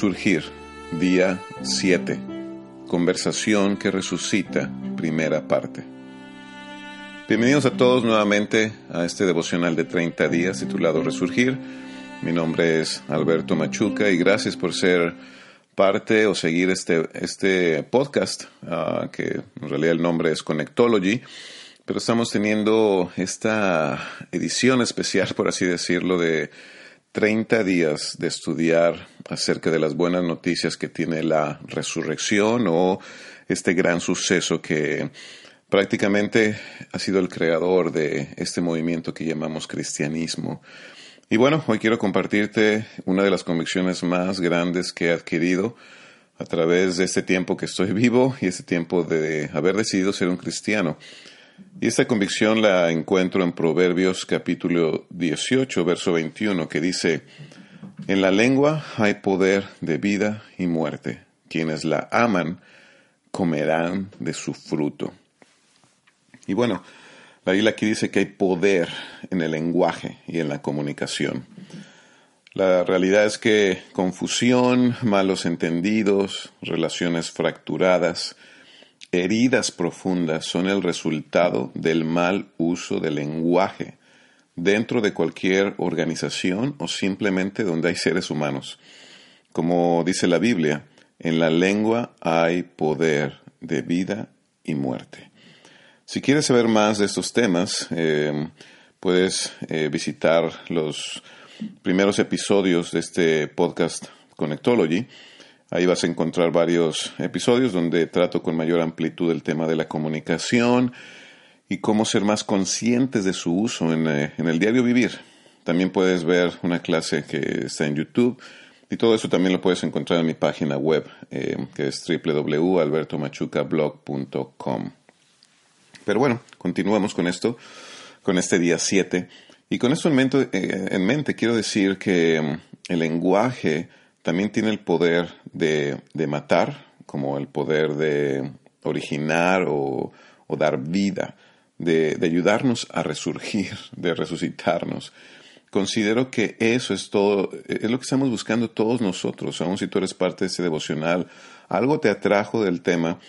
Resurgir, día 7. Conversación que resucita, primera parte. Bienvenidos a todos nuevamente a este devocional de 30 días titulado Resurgir. Mi nombre es Alberto Machuca y gracias por ser parte o seguir este, este podcast, ah, que en realidad el nombre es Connectology, pero estamos teniendo esta edición especial, por así decirlo, de 30 días de estudiar acerca de las buenas noticias que tiene la resurrección o este gran suceso que prácticamente ha sido el creador de este movimiento que llamamos cristianismo. Y bueno, hoy quiero compartirte una de las convicciones más grandes que he adquirido a través de este tiempo que estoy vivo y este tiempo de haber decidido ser un cristiano. Y esta convicción la encuentro en Proverbios capítulo 18, verso 21, que dice, En la lengua hay poder de vida y muerte. Quienes la aman comerán de su fruto. Y bueno, la Biblia aquí dice que hay poder en el lenguaje y en la comunicación. La realidad es que confusión, malos entendidos, relaciones fracturadas, heridas profundas son el resultado del mal uso del lenguaje dentro de cualquier organización o simplemente donde hay seres humanos. Como dice la Biblia, en la lengua hay poder de vida y muerte. Si quieres saber más de estos temas, eh, puedes eh, visitar los primeros episodios de este podcast Connectology Ahí vas a encontrar varios episodios donde trato con mayor amplitud el tema de la comunicación y cómo ser más conscientes de su uso en, eh, el diario vivir. También puedes ver una clase que está en YouTube y todo eso también lo puedes encontrar en mi página web eh, que es www.albertomachucablog.com. Pero bueno, continuamos con esto, con este día 7. Y con esto en mente, eh, quiero decir que mm, el lenguaje también tiene el poder de, matar, como el poder de originar o, dar vida, de, ayudarnos a resurgir, de resucitarnos. Considero que eso es todo, es lo que estamos buscando todos nosotros, aun si tú eres parte de ese devocional, algo te atrajo del tema,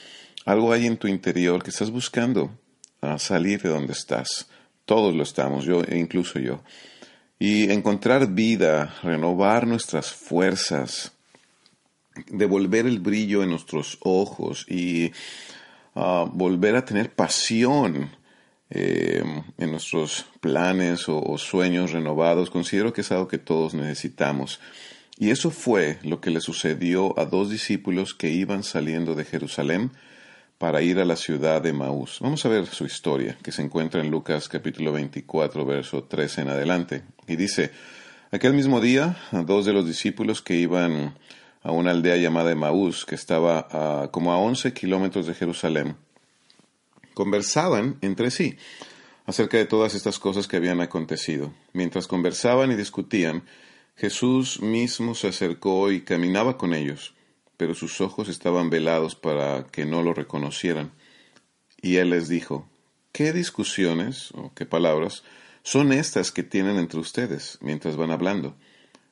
algo hay en tu interior que estás buscando a salir de donde estás. Todos lo estamos, yo e incluso yo y encontrar vida, renovar nuestras fuerzas, devolver el brillo en nuestros ojos y ah, volver a tener pasión eh, en nuestros planes o, sueños renovados, considero que es algo que todos necesitamos. Y eso fue lo que le sucedió a dos discípulos que iban saliendo de Jerusalén para ir a la ciudad de Maús. Vamos a ver su historia, que se encuentra en Lucas capítulo 24, verso 13 en adelante. Y dice, aquel mismo día, dos de los discípulos que iban a una aldea llamada Maús, que estaba como a 11 kilómetros de Jerusalén, conversaban entre sí acerca de todas estas cosas que habían acontecido. Mientras conversaban y discutían, Jesús mismo se acercó y caminaba con ellos pero sus ojos estaban velados para que no lo reconocieran. Y él les dijo, ¿qué discusiones o qué palabras son estas que tienen entre ustedes mientras van hablando?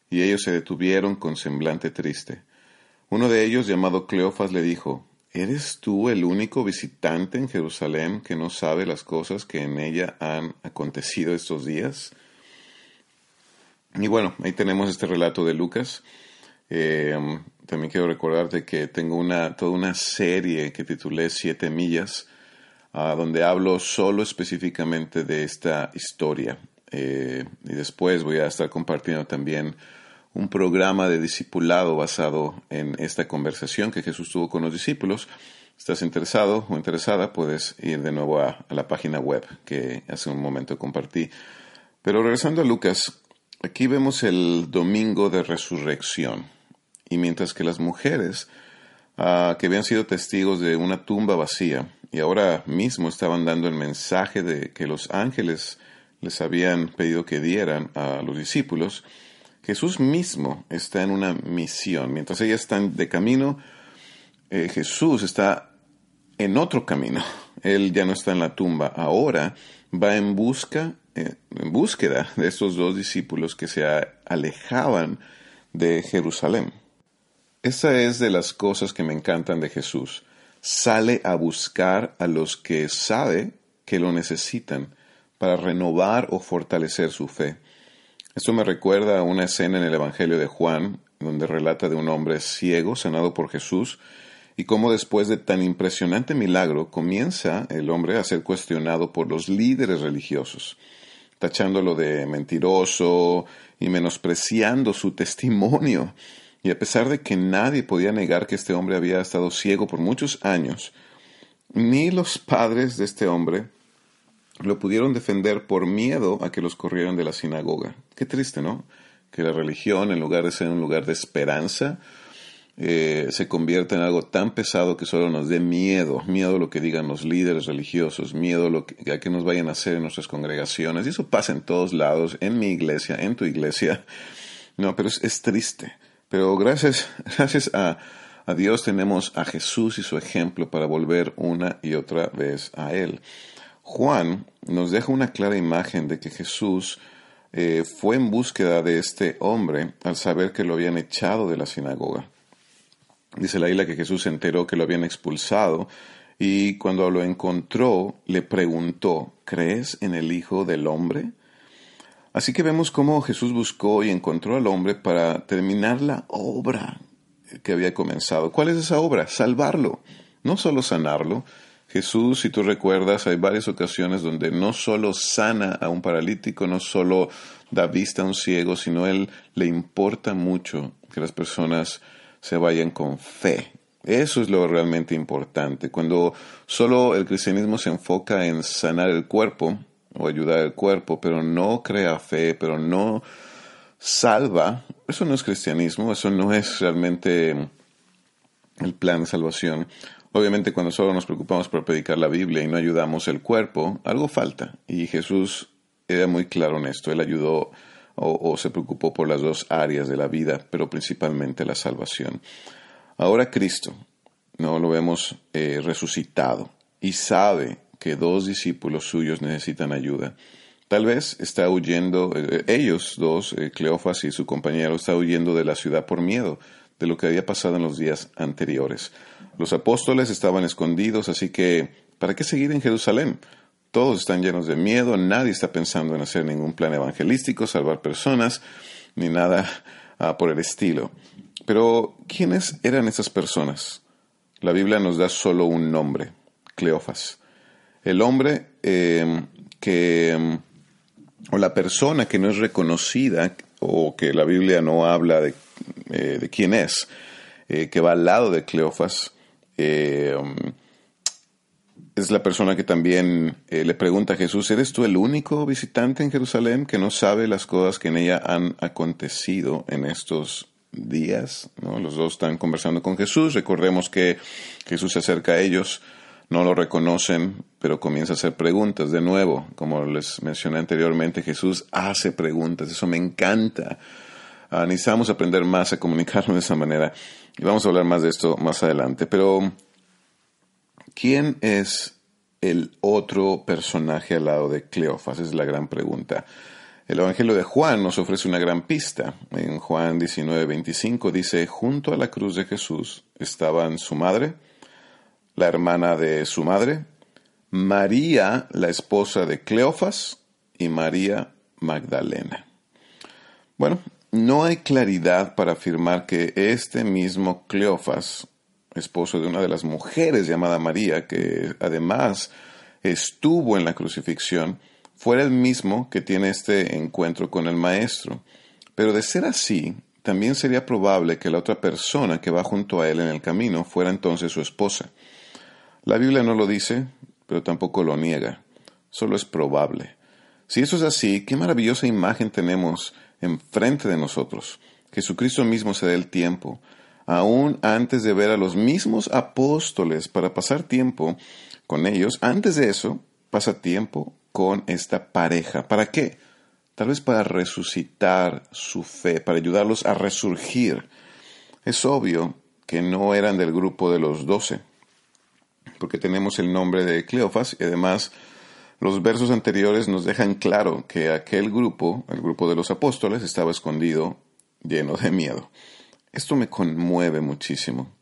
Y ellos se detuvieron con semblante triste. Uno de ellos, llamado Cleofas, le dijo, ¿Eres tú el único visitante en Jerusalén que no sabe las cosas que en ella han acontecido estos días? Y bueno, ahí tenemos este relato de Lucas. Eh, también quiero recordarte que tengo una, toda una serie que titulé Siete Millas, ah, donde hablo solo específicamente de esta historia. Eh, y después voy a estar compartiendo también un programa de discipulado basado en esta conversación que Jesús tuvo con los discípulos. ¿Estás interesado o interesada? Puedes ir de nuevo a, a la página web que hace un momento compartí. Pero regresando a Lucas, aquí vemos el domingo de resurrección. Y mientras que las mujeres ah, que habían sido testigos de una tumba vacía y ahora mismo estaban dando el mensaje de que los ángeles les habían pedido que dieran a los discípulos, Jesús mismo está en una misión. Mientras ellas están de camino, eh, Jesús está en otro camino. Él ya no está en la tumba. Ahora va en busca, eh, en búsqueda de estos dos discípulos que se alejaban de Jerusalén. Esa es de las cosas que me encantan de Jesús. Sale a buscar a los que sabe que lo necesitan para renovar o fortalecer su fe. Esto me recuerda a una escena en el Evangelio de Juan, donde relata de un hombre ciego sanado por Jesús y cómo después de tan impresionante milagro comienza el hombre a ser cuestionado por los líderes religiosos, tachándolo de mentiroso y menospreciando su testimonio. Y a pesar de que nadie podía negar que este hombre había estado ciego por muchos años, ni los padres de este hombre lo pudieron defender por miedo a que los corrieran de la sinagoga. Qué triste, ¿no? Que la religión, en lugar de ser un lugar de esperanza, eh, se convierta en algo tan pesado que solo nos dé miedo, miedo a lo que digan los líderes religiosos, miedo a lo que, a que nos vayan a hacer en nuestras congregaciones. Y eso pasa en todos lados, en mi iglesia, en tu iglesia. No, pero es triste. Pero gracias, gracias a, a Dios tenemos a Jesús y su ejemplo para volver una y otra vez a Él. Juan nos deja una clara imagen de que Jesús eh, fue en búsqueda de este hombre al saber que lo habían echado de la sinagoga. Dice la isla que Jesús se enteró que lo habían expulsado y cuando lo encontró le preguntó, ¿crees en el Hijo del Hombre? Así que vemos cómo Jesús buscó y encontró al hombre para terminar la obra que había comenzado. ¿Cuál es esa obra? Salvarlo, no solo sanarlo. Jesús, si tú recuerdas, hay varias ocasiones donde no solo sana a un paralítico, no solo da vista a un ciego, sino él le importa mucho que las personas se vayan con fe. Eso es lo realmente importante. Cuando solo el cristianismo se enfoca en sanar el cuerpo, o ayudar al cuerpo, pero no crea fe, pero no salva, eso no es cristianismo, eso no es realmente el plan de salvación. Obviamente cuando solo nos preocupamos por predicar la Biblia y no ayudamos el cuerpo, algo falta. Y Jesús era muy claro en esto. Él ayudó o, se preocupó por las dos áreas de la vida, pero principalmente la salvación. Ahora Cristo, no lo vemos eh, resucitado y sabe que dos discípulos suyos necesitan ayuda. Tal vez está huyendo, eh, ellos dos, eh, Cleofas y su compañero, está huyendo de la ciudad por miedo de lo que había pasado en los días anteriores. Los apóstoles estaban escondidos, así que, ¿para qué seguir en Jerusalén? Todos están llenos de miedo, nadie está pensando en hacer ningún plan evangelístico, salvar personas, ni nada ah, por el estilo. Pero, ¿quiénes eran esas personas? La Biblia nos da solo un nombre, Cleofas el hombre em, que, em, o la persona que no es reconocida o que la Biblia no habla de, eh, quién es, eh, que va al lado de Cleofas, em, es la persona que también eh, le pregunta a Jesús, ¿eres tú el único visitante en Jerusalén que no sabe las cosas que en ella han acontecido en estos días? Los dos están conversando con Jesús, recordemos que Jesús se acerca a ellos no lo reconocen, pero comienza a hacer preguntas. De nuevo, como les mencioné anteriormente, Jesús hace preguntas. Eso me encanta. Ah, necesitamos aprender más a comunicarnos de esa manera. Y vamos a hablar más de esto más adelante. Pero, ¿quién es el otro personaje al lado de Cleofas? Es la gran pregunta. El Evangelio de Juan nos ofrece una gran pista. En Juan 19:25 dice, junto a la cruz de Jesús estaban su madre, la hermana de su madre, María, la esposa de Cleofas, y María Magdalena. Bueno, no hay claridad para afirmar que este mismo Cleofas, esposo de una de las mujeres llamada María, que además estuvo en la crucifixión, fuera el mismo que tiene este encuentro con el Maestro. Pero de ser así, también sería probable que la otra persona que va junto a él en el camino fuera entonces su esposa. La Biblia no lo dice, pero tampoco lo niega. Solo es probable. Si eso es así, qué maravillosa imagen tenemos enfrente de nosotros. Jesucristo mismo se da el tiempo, aún antes de ver a los mismos apóstoles para pasar tiempo con ellos. Antes de eso, pasa tiempo con esta pareja. ¿Para qué? Tal vez para resucitar su fe, para ayudarlos a resurgir. Es obvio que no eran del grupo de los doce porque tenemos el nombre de Cleofas y además los versos anteriores nos dejan claro que aquel grupo, el grupo de los apóstoles, estaba escondido, lleno de miedo. Esto me conmueve muchísimo.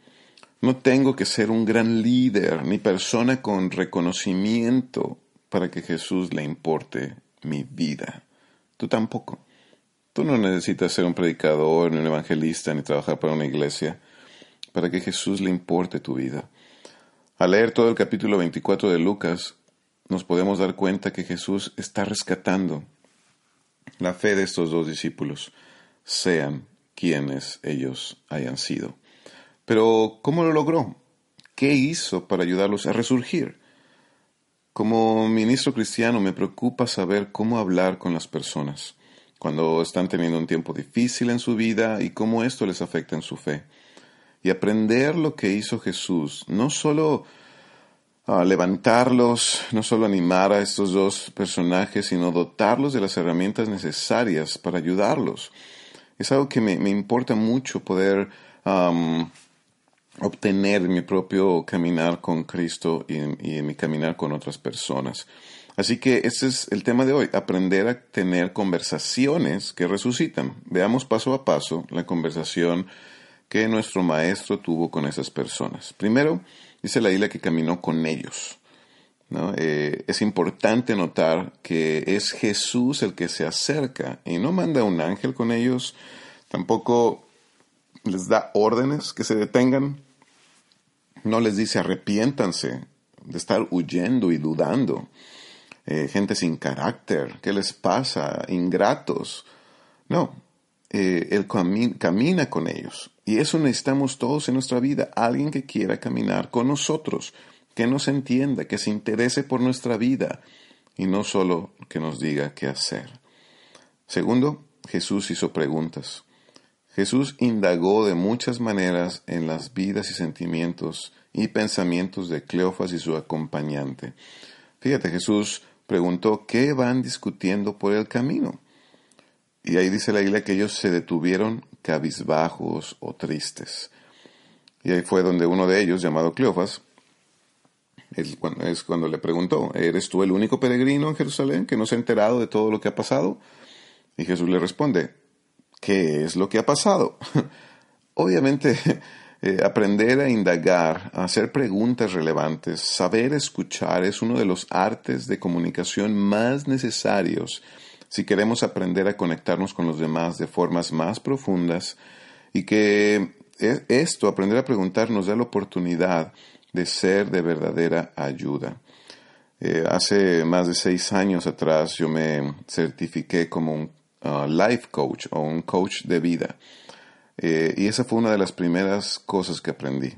No tengo que ser un gran líder ni persona con reconocimiento para que Jesús le importe mi vida. Tú tampoco. Tú no necesitas ser un predicador, ni un evangelista, ni trabajar para una iglesia para que Jesús le importe tu vida. Al leer todo el capítulo 24 de Lucas, nos podemos dar cuenta que Jesús está rescatando la fe de estos dos discípulos, sean quienes ellos hayan sido. Pero, ¿cómo lo logró? ¿Qué hizo para ayudarlos a resurgir? Como ministro cristiano me preocupa saber cómo hablar con las personas cuando están teniendo un tiempo difícil en su vida y cómo esto les afecta en su fe. Y aprender lo que hizo Jesús, no solo levantarlos, no solo animar a estos dos personajes, sino dotarlos de las herramientas necesarias para ayudarlos. Es algo que me, importa mucho poder obtener en mi propio caminar con Cristo y en, mi caminar con otras personas. Así que ese es el tema de hoy, aprender a tener conversaciones que resucitan. Veamos paso a paso la conversación que nuestro maestro tuvo con esas personas. Primero, Dice la isla que caminó con ellos. Eh, es importante notar que es Jesús el que se acerca y no manda un ángel con ellos, tampoco les da órdenes que se detengan, no les dice arrepiéntanse de estar huyendo y dudando. Eh, gente sin carácter, ¿qué les pasa? Ingratos. No, eh, Él camina con ellos. Y eso necesitamos todos en nuestra vida, alguien que quiera caminar con nosotros, que nos entienda, que se interese por nuestra vida y no solo que nos diga qué hacer. Segundo, Jesús hizo preguntas. Jesús indagó de muchas maneras en las vidas y sentimientos y pensamientos de Cleofas y su acompañante. Fíjate, Jesús preguntó qué van discutiendo por el camino. Y ahí dice la Biblia que ellos se detuvieron cabizbajos o tristes. Y ahí fue donde uno de ellos, llamado Cleofas, es cuando le preguntó, ¿eres tú el único peregrino en Jerusalén que no se ha enterado de todo lo que ha pasado? Y Jesús le responde, ¿qué es lo que ha pasado? Obviamente, eh, aprender a indagar, a hacer preguntas relevantes, saber escuchar es uno de los artes de comunicación más necesarios si queremos aprender a conectarnos con los demás de formas más profundas y que e, esto, aprender a preguntar, nos da la oportunidad de ser de verdadera ayuda. Eh, hace más de seis años atrás yo me certifiqué como un uh, life coach o un coach de vida. Eh, y esa fue una de las primeras cosas que aprendí,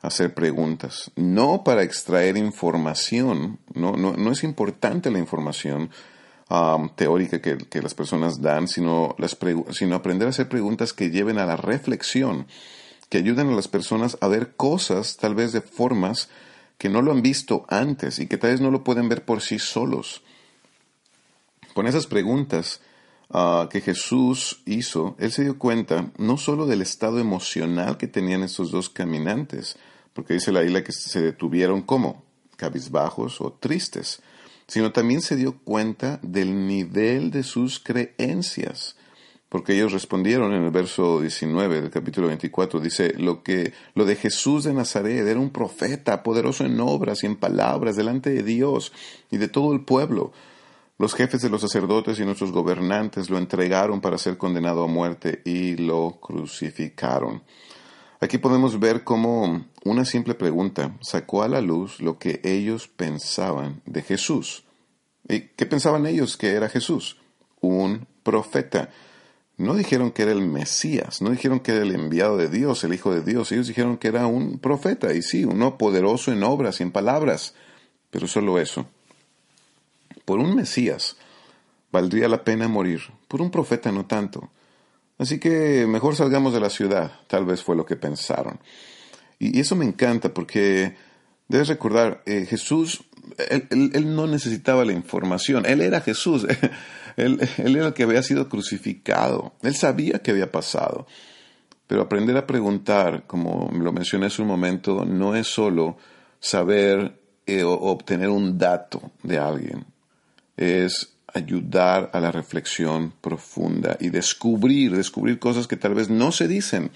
hacer preguntas. No para extraer información, no, no, no es importante la información, Um, teórica que, las personas dan, sino, las sino aprender a hacer preguntas que lleven a la reflexión, que ayuden a las personas a ver cosas tal vez de formas que no lo han visto antes y que tal vez no lo pueden ver por sí solos. Con esas preguntas uh, que Jesús hizo, él se dio cuenta no solo del estado emocional que tenían estos dos caminantes, porque dice la isla que se detuvieron como cabizbajos o tristes, sino también se dio cuenta del nivel de sus creencias. Porque ellos respondieron en el verso 19 del capítulo 24, dice, lo que, lo de Jesús de Nazaret era un profeta, poderoso en obras y en palabras delante de Dios y de todo el pueblo. Los jefes de los sacerdotes y nuestros gobernantes lo entregaron para ser condenado a muerte y lo crucificaron. Aquí podemos ver cómo una simple pregunta sacó a la luz lo que ellos pensaban de Jesús. ¿Y qué pensaban ellos que era Jesús? Un profeta. No dijeron que era el Mesías, no dijeron que era el enviado de Dios, el Hijo de Dios. Ellos dijeron que era un profeta, y sí, uno poderoso en obras y en palabras. Pero solo eso. Por un Mesías valdría la pena morir, por un profeta no tanto. Así que mejor salgamos de la ciudad, tal vez fue lo que pensaron. Y, eso me encanta porque debes recordar, eh, Jesús, él, no necesitaba la información, él era Jesús, él, él era el que había sido crucificado, él sabía qué había pasado. Pero aprender a preguntar, como lo mencioné hace un momento, no es solo saber eh, o obtener un dato de alguien, es ayudar a la reflexión profunda y descubrir, descubrir cosas que tal vez no se dicen.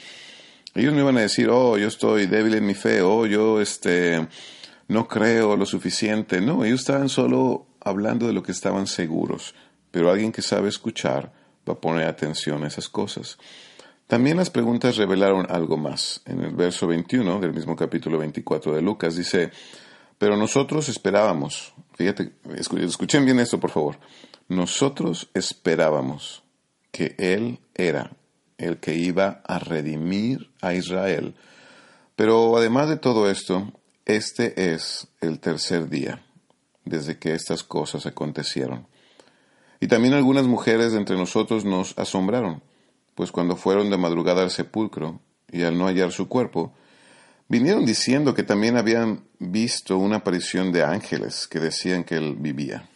Ellos no iban a decir, oh, yo estoy débil en mi fe, oh, yo este, no creo lo suficiente. No, ellos estaban solo hablando de lo que estaban seguros. Pero alguien que sabe escuchar va a poner atención a esas cosas. También las preguntas revelaron algo más. En el verso 21 del mismo capítulo 24 de Lucas dice, pero nosotros esperábamos, fíjate, escuchen bien esto por favor, nosotros esperábamos que Él era el que iba a redimir a Israel. Pero además de todo esto, este es el tercer día desde que estas cosas acontecieron. Y también algunas mujeres de entre nosotros nos asombraron pues cuando fueron de madrugada al sepulcro y al no hallar su cuerpo, vinieron diciendo que también habían visto una aparición de ángeles que decían que él vivía.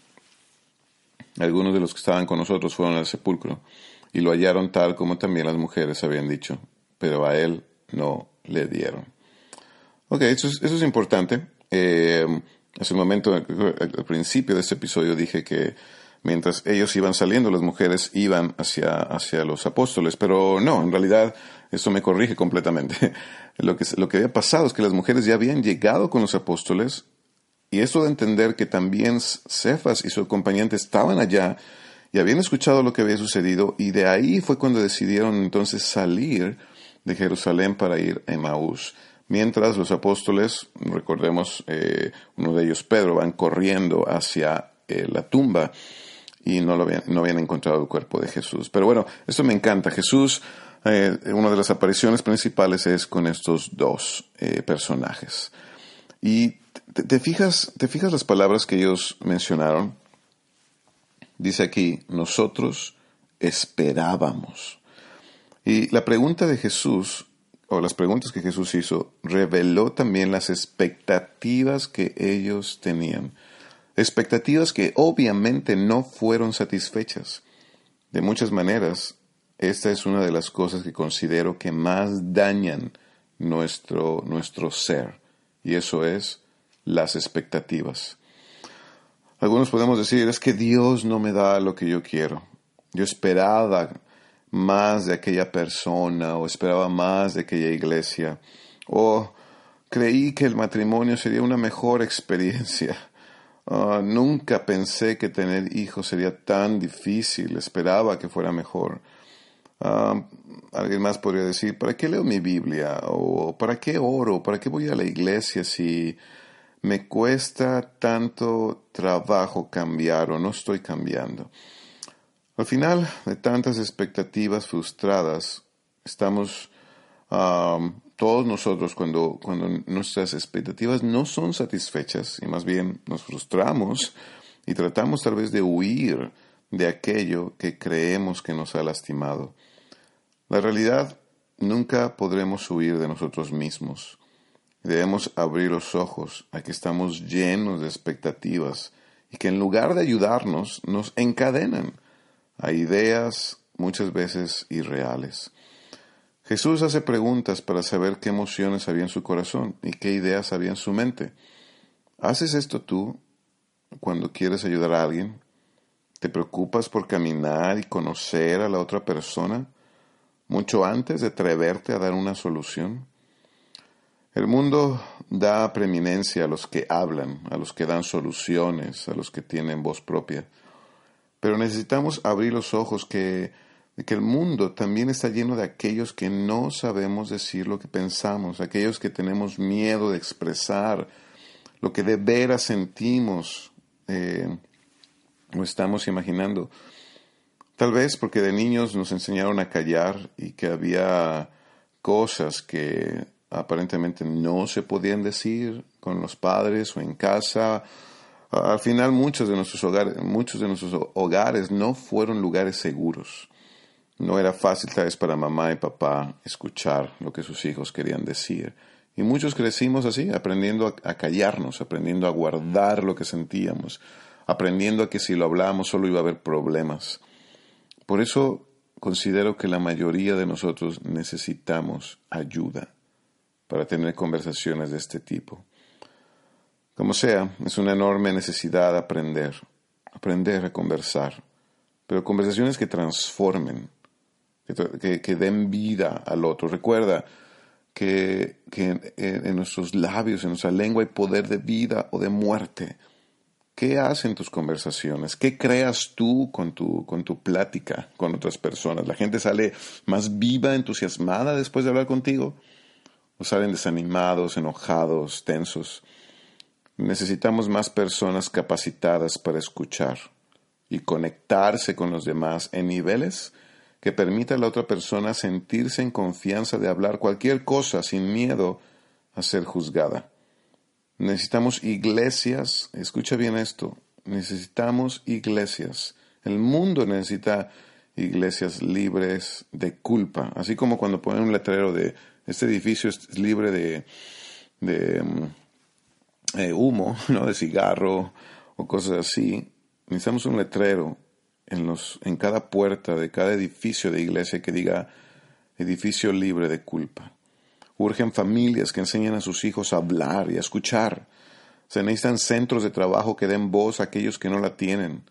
Algunos de los que estaban con nosotros fueron al sepulcro y lo hallaron tal como también las mujeres habían dicho, pero a él no le dieron. Ok, eso es, eso es importante. Eh, hace un momento, al principio de este episodio, dije que mientras ellos iban saliendo, las mujeres iban hacia, hacia los apóstoles, pero no, en realidad eso me corrige completamente. Lo que, lo que había pasado es que las mujeres ya habían llegado con los apóstoles y esto de entender que también Cefas y su acompañante estaban allá y habían escuchado lo que había sucedido y de ahí fue cuando decidieron entonces salir de Jerusalén para ir a Emaús. Mientras los apóstoles, recordemos, eh, uno de ellos, Pedro, van corriendo hacia eh, la tumba y no, lo habían, no habían encontrado el cuerpo de Jesús. Pero bueno, esto me encanta. Jesús, eh, una de las apariciones principales es con estos dos eh, personajes. Y te, fijas, te fijas las palabras que ellos mencionaron. Dice aquí, nosotros esperábamos. Y la pregunta de Jesús, o las preguntas que Jesús hizo, reveló también las expectativas que ellos tenían expectativas que obviamente no fueron satisfechas. De muchas maneras, esta es una de las cosas que considero que más dañan nuestro, nuestro ser, y eso es las expectativas. Algunos podemos decir, es que Dios no me da lo que yo quiero. Yo esperaba más de aquella persona o esperaba más de aquella iglesia o creí que el matrimonio sería una mejor experiencia Ah, nunca pensé que tener hijos sería tan difícil, esperaba que fuera mejor. Ah, alguien más podría decir, ¿para qué leo mi Biblia? ¿O para qué oro? ¿Para qué voy a la iglesia si me cuesta tanto trabajo cambiar o no estoy cambiando? Al final de tantas expectativas frustradas, estamos ah, todos nosotros cuando, cuando nuestras expectativas no son satisfechas y más bien nos frustramos y tratamos tal vez de huir de aquello que creemos que nos ha lastimado. La realidad nunca podremos huir de nosotros mismos. Debemos abrir los ojos a que estamos llenos de expectativas y que en lugar de ayudarnos nos encadenan a ideas muchas veces irreales. Jesús hace preguntas para saber qué emociones había en su corazón y qué ideas había en su mente. ¿Haces esto tú cuando quieres ayudar a alguien? ¿Te preocupas por caminar y conocer a la otra persona mucho antes de atreverte a dar una solución? El mundo da preeminencia a los que hablan, a los que dan soluciones, a los que tienen voz propia. Pero necesitamos abrir los ojos que que el mundo también está lleno de aquellos que no sabemos decir lo que pensamos, aquellos que tenemos miedo de expresar lo que de veras sentimos eh, o estamos imaginando. Tal vez porque de niños nos enseñaron a callar y que había cosas que aparentemente no se podían decir con los padres o en casa. Al final muchos de nuestros hogares, muchos de nuestros hogares no fueron lugares seguros. No era fácil tal vez para mamá y papá escuchar lo que sus hijos querían decir. Y muchos crecimos así, aprendiendo a, callarnos, aprendiendo a guardar lo que sentíamos, aprendiendo a que si lo hablábamos solo iba a haber problemas. Por eso considero que la mayoría de nosotros necesitamos ayuda para tener conversaciones de este tipo. Como sea, es una enorme necesidad aprender, aprender a conversar, pero conversaciones que transformen, que, den vida al otro. Recuerda que, en nuestros labios, en nuestra lengua hay poder de vida o de muerte. ¿Qué hacen tus conversaciones? ¿Qué creas tú con tu, con tu plática con otras personas? ¿La gente sale más viva, entusiasmada después de hablar contigo? ¿O salen desanimados, enojados, tensos? Necesitamos más personas capacitadas para escuchar y conectarse con los demás en niveles que permita a la otra persona sentirse en confianza de hablar cualquier cosa sin miedo a ser juzgada. Necesitamos iglesias, escucha bien esto, necesitamos iglesias. El mundo necesita iglesias libres de culpa, así como cuando ponen un letrero de este edificio es libre de, de mm, eh, humo, ¿no? de cigarro o cosas así. Necesitamos un letrero en, los, en cada puerta de cada edificio de iglesia que diga edificio libre de culpa. Urgen familias que enseñen a sus hijos a hablar y a escuchar. Se necesitan centros de trabajo que den voz a aquellos que no la tienen,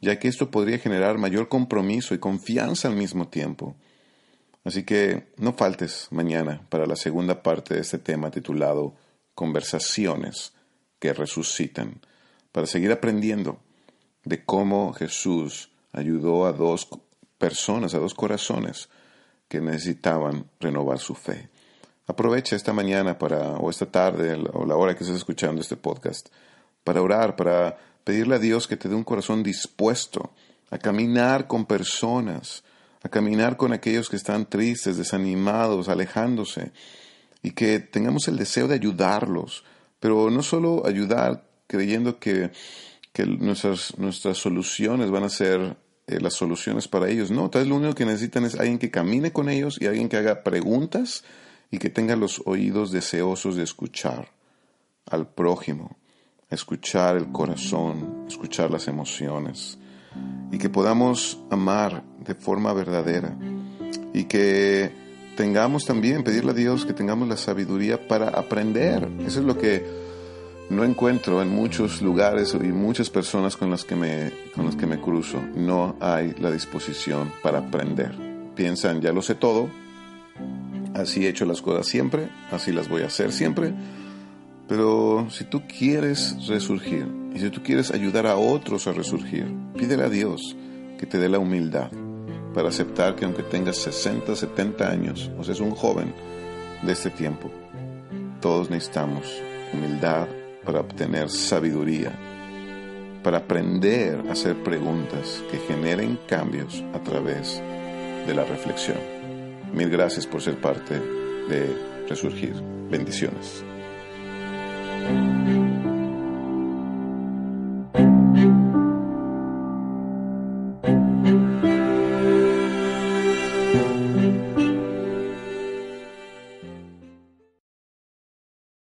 ya que esto podría generar mayor compromiso y confianza al mismo tiempo. Así que no faltes mañana para la segunda parte de este tema titulado Conversaciones que resucitan, para seguir aprendiendo de cómo Jesús ayudó a dos personas, a dos corazones que necesitaban renovar su fe. Aprovecha esta mañana para, o esta tarde, o la hora que estés escuchando este podcast, para orar, para pedirle a Dios que te dé un corazón dispuesto a caminar con personas, a caminar con aquellos que están tristes, desanimados, alejándose, y que tengamos el deseo de ayudarlos, pero no solo ayudar creyendo que, nuestras, nuestras soluciones van a ser eh, las soluciones para ellos, no, tal vez lo único que necesitan es alguien que camine con ellos y alguien que haga preguntas y que tenga los oídos deseosos de escuchar al prójimo, escuchar el corazón, escuchar las emociones y que podamos amar de forma verdadera y que tengamos también, pedirle a Dios que tengamos la sabiduría para aprender. Eso es lo que no encuentro en muchos lugares y muchas personas con las que me, con las que me cruzo. No hay la disposición para aprender. Piensan, ya lo sé todo, Así he hecho las cosas siempre, así las voy a hacer siempre. Pero si tú quieres resurgir y si tú quieres ayudar a otros a resurgir, pídele a Dios que te dé la humildad para aceptar que aunque tengas 60, 70 años, o seas un joven de este tiempo, todos necesitamos humildad para obtener sabiduría, para aprender a hacer preguntas que generen cambios a través de la reflexión. Mil gracias por ser parte de Resurgir. Bendiciones.